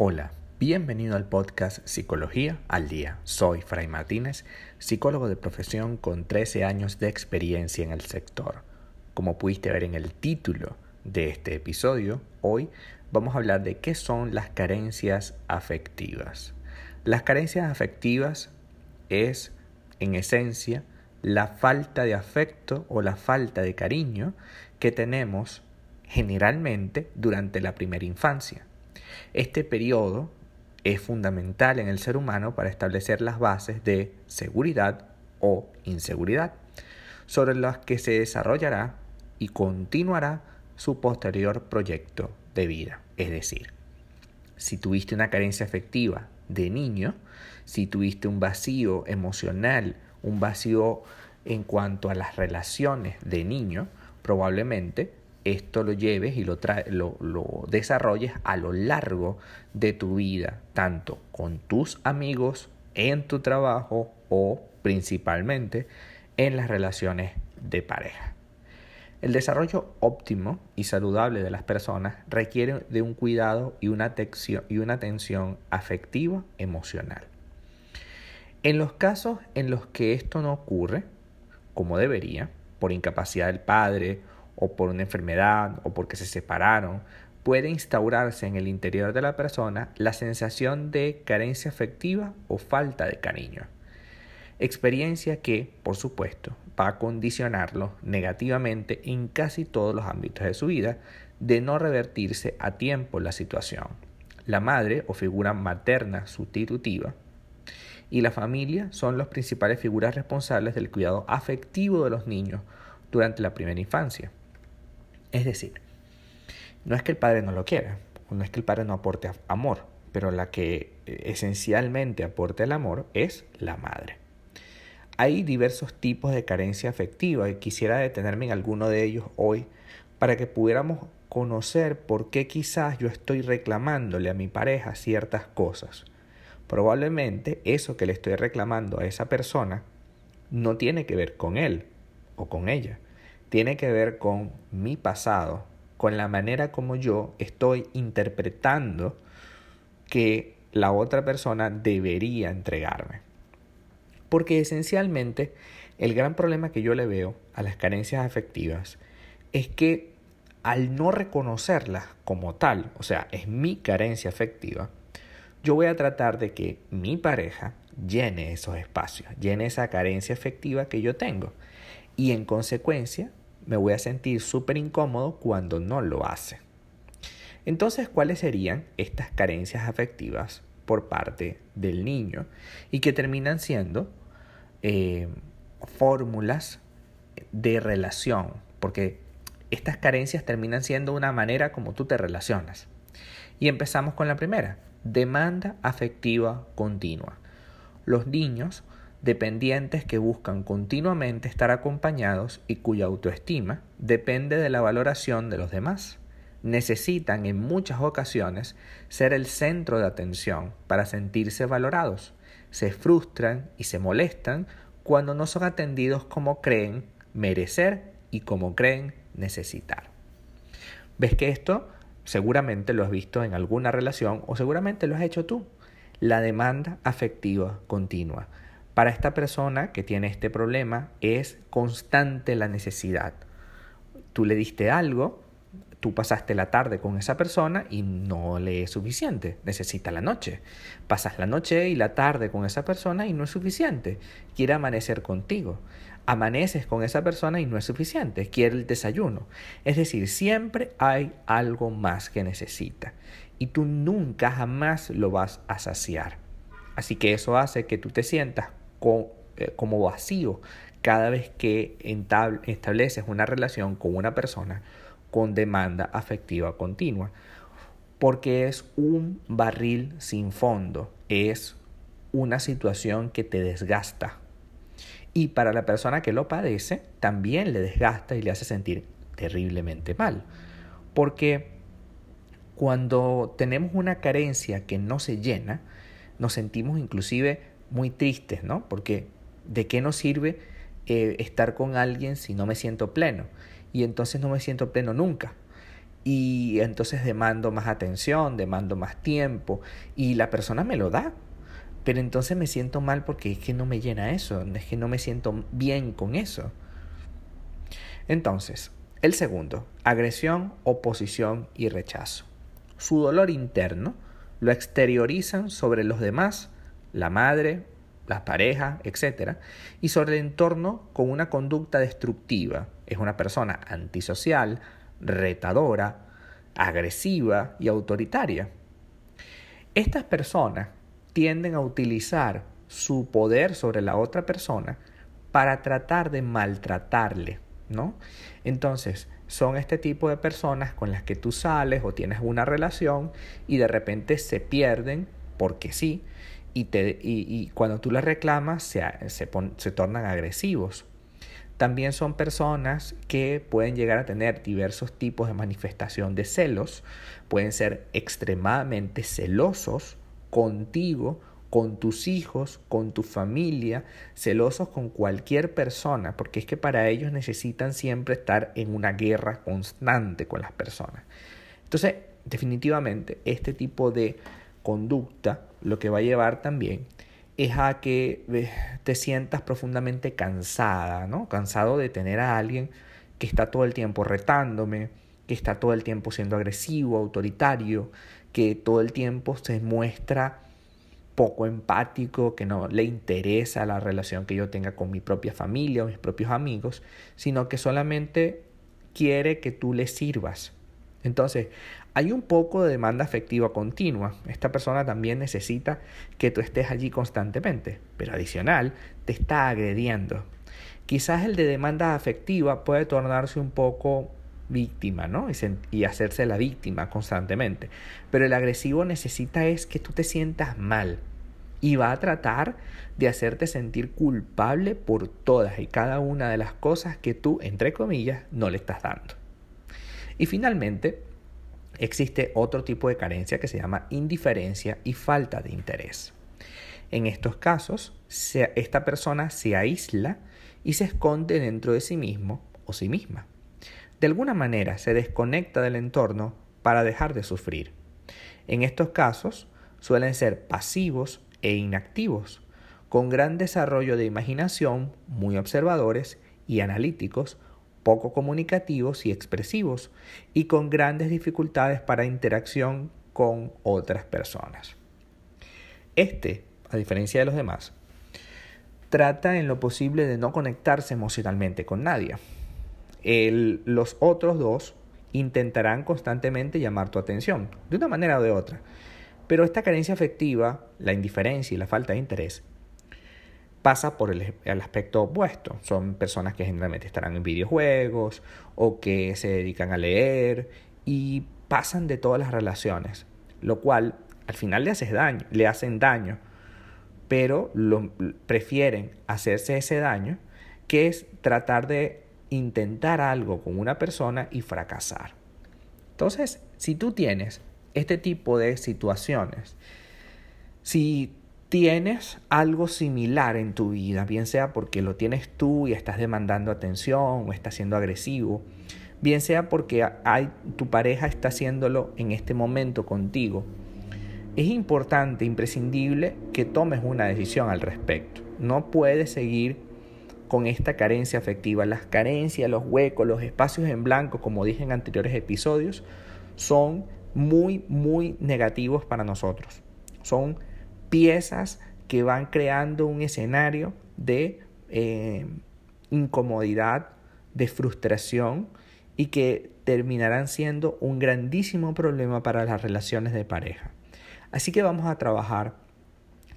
Hola, bienvenido al podcast Psicología al Día. Soy Fray Martínez, psicólogo de profesión con 13 años de experiencia en el sector. Como pudiste ver en el título de este episodio, hoy vamos a hablar de qué son las carencias afectivas. Las carencias afectivas es, en esencia, la falta de afecto o la falta de cariño que tenemos generalmente durante la primera infancia. Este periodo es fundamental en el ser humano para establecer las bases de seguridad o inseguridad, sobre las que se desarrollará y continuará su posterior proyecto de vida. Es decir, si tuviste una carencia afectiva de niño, si tuviste un vacío emocional, un vacío en cuanto a las relaciones de niño, probablemente esto lo lleves y lo, lo, desarrolles a lo largo de tu vida, tanto con tus amigos, en tu trabajo o principalmente en las relaciones de pareja. El desarrollo óptimo y saludable de las personas requiere de un cuidado y una, atención, y una atención afectiva emocional. En los casos en los que esto no ocurre, como debería, por incapacidad del padre o por una enfermedad o porque se separaron, puede instaurarse en el interior de la persona la sensación de carencia afectiva o falta de cariño. Experiencia que, por supuesto, va a condicionarlo negativamente en casi todos los ámbitos de su vida, de no revertirse a tiempo la situación. La madre o figura materna sustitutiva y la familia son las principales figuras responsables del cuidado afectivo de los niños durante la primera infancia. Es decir, no es que el padre no lo quiera, no es que el padre no aporte amor, pero la que eh, esencialmente aporte el amor es la madre. Hay diversos tipos de carencia afectiva y quisiera detenerme en alguno de ellos hoy para que pudiéramos conocer por qué quizás yo estoy reclamándole a mi pareja ciertas cosas. Probablemente eso que le estoy reclamando a esa persona no tiene que ver con él o con ella, tiene que ver con mi pasado, con la manera como yo estoy interpretando que la otra persona debería entregarme. Porque esencialmente el gran problema que yo le veo a las carencias afectivas es que al no reconocerlas como tal, o sea, es mi carencia afectiva, yo voy a tratar de que mi pareja llene esos espacios, llene esa carencia afectiva que yo tengo. Y en consecuencia, me voy a sentir súper incómodo cuando no lo hace. Entonces, ¿cuáles serían estas carencias afectivas por parte del niño y que terminan siendo eh, fórmulas de relación? Porque estas carencias terminan siendo una manera como tú te relacionas. Y empezamos con la primera, demanda afectiva continua. Los niños dependientes que buscan continuamente estar acompañados y cuya autoestima depende de la valoración de los demás. Necesitan en muchas ocasiones ser el centro de atención para sentirse valorados. Se frustran y se molestan cuando no son atendidos como creen merecer y como creen necesitar. ¿Ves que esto seguramente lo has visto en alguna relación o seguramente lo has hecho tú? La demanda afectiva continua para esta persona que tiene este problema es constante la necesidad. Tú le diste algo, tú pasaste la tarde con esa persona y no le es suficiente, necesita la noche. Pasas la noche y la tarde con esa persona y no es suficiente, quiere amanecer contigo. Amaneces con esa persona y no es suficiente, quiere el desayuno. Es decir, siempre hay algo más que necesita y tú nunca jamás lo vas a saciar. Así que eso hace que tú te sientas eh, como vacío cada vez que estableces una relación con una persona con demanda afectiva continua. Porque es un barril sin fondo, es una situación que te desgasta. Y para la persona que lo padece, también le desgasta y le hace sentir terriblemente mal. Porque cuando tenemos una carencia que no se llena, nos sentimos inclusive muy tristes, ¿no? Porque ¿de qué nos sirve eh, estar con alguien si no me siento pleno? Y entonces no me siento pleno nunca. y entonces demando más atención, demando más tiempo y la persona me lo da. Pero entonces me siento mal porque es que no me llena eso, es que no me siento bien con eso. Entonces, el segundo, agresión, oposición y rechazo. Su dolor interno lo exteriorizan sobre los demás, la madre, las parejas, etc. Y sobre el entorno con una conducta destructiva. Es una persona antisocial, retadora, agresiva y autoritaria. Estas personas tienden a utilizar su poder sobre la otra persona para tratar de maltratarle, ¿no? Entonces, son este tipo de personas con las que tú sales o tienes una relación y de repente se pierden porque sí, y, te, y, cuando tú las reclamas se, se, se tornan agresivos. También son personas que pueden llegar a tener diversos tipos de manifestación de celos, pueden ser extremadamente celosos contigo con tus hijos, con tu familia, celosos con cualquier persona, porque es que para ellos necesitan siempre estar en una guerra constante con las personas. Entonces, definitivamente, este tipo de conducta lo que va a llevar también es a que eh, te sientas profundamente cansada, ¿no? Cansado de tener a alguien que está todo el tiempo retándome, que está todo el tiempo siendo agresivo, autoritario, que todo el tiempo se muestra poco empático, que no le interesa la relación que yo tenga con mi propia familia o mis propios amigos, sino que solamente quiere que tú le sirvas. Entonces, hay un poco de demanda afectiva continua. Esta persona también necesita que tú estés allí constantemente, pero adicional, te está agrediendo. Quizás el de demanda afectiva puede tornarse un poco víctima, ¿no? Y, hacerse la víctima constantemente. Pero el agresivo necesita es que tú te sientas mal y va a tratar de hacerte sentir culpable por todas y cada una de las cosas que tú, entre comillas, no le estás dando. Y finalmente, existe otro tipo de carencia que se llama indiferencia y falta de interés. En estos casos, esta persona se aísla y se esconde dentro de sí mismo o sí misma de alguna manera se desconecta del entorno para dejar de sufrir. En estos casos suelen ser pasivos e inactivos, con gran desarrollo de imaginación, muy observadores y analíticos, poco comunicativos y expresivos, y con grandes dificultades para interacción con otras personas. Este, a diferencia de los demás, trata en lo posible de no conectarse emocionalmente con nadie, los otros dos intentarán constantemente llamar tu atención, de una manera o de otra. Pero esta carencia afectiva, la indiferencia y la falta de interés, pasa por el, aspecto opuesto. Son personas que generalmente estarán en videojuegos o que se dedican a leer y pasan de todas las relaciones, lo cual al final le, haces daño, le hacen daño, pero lo, prefieren hacerse ese daño que es tratar de intentar algo con una persona y fracasar. Entonces, si tú tienes este tipo de situaciones, si tienes algo similar en tu vida, bien sea porque lo tienes tú y estás demandando atención o estás siendo agresivo, bien sea porque hay, tu pareja está haciéndolo en este momento contigo, es importante, imprescindible que tomes una decisión al respecto. No puedes seguir con esta carencia afectiva. Las carencias, los huecos, los espacios en blanco, como dije en anteriores episodios, son muy, muy negativos para nosotros. Son piezas que van creando un escenario de eh, incomodidad, de frustración y que terminarán siendo un grandísimo problema para las relaciones de pareja. Así que vamos a trabajar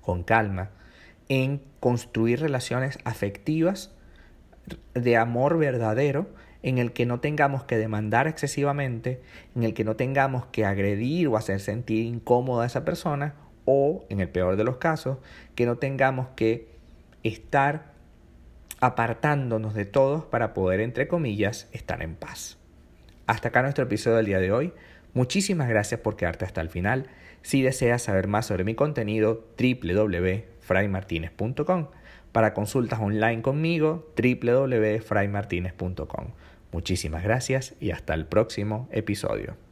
con calma en construir relaciones afectivas de amor verdadero en el que no tengamos que demandar excesivamente, en el que no tengamos que agredir o hacer sentir incómoda a esa persona o, en el peor de los casos, que no tengamos que estar apartándonos de todos para poder, entre comillas, estar en paz. Hasta acá nuestro episodio del día de hoy. Muchísimas gracias por quedarte hasta el final. Si deseas saber más sobre mi contenido, www fraymartinez.com. Para consultas online conmigo, www.fraymartinez.com. Muchísimas gracias y hasta el próximo episodio.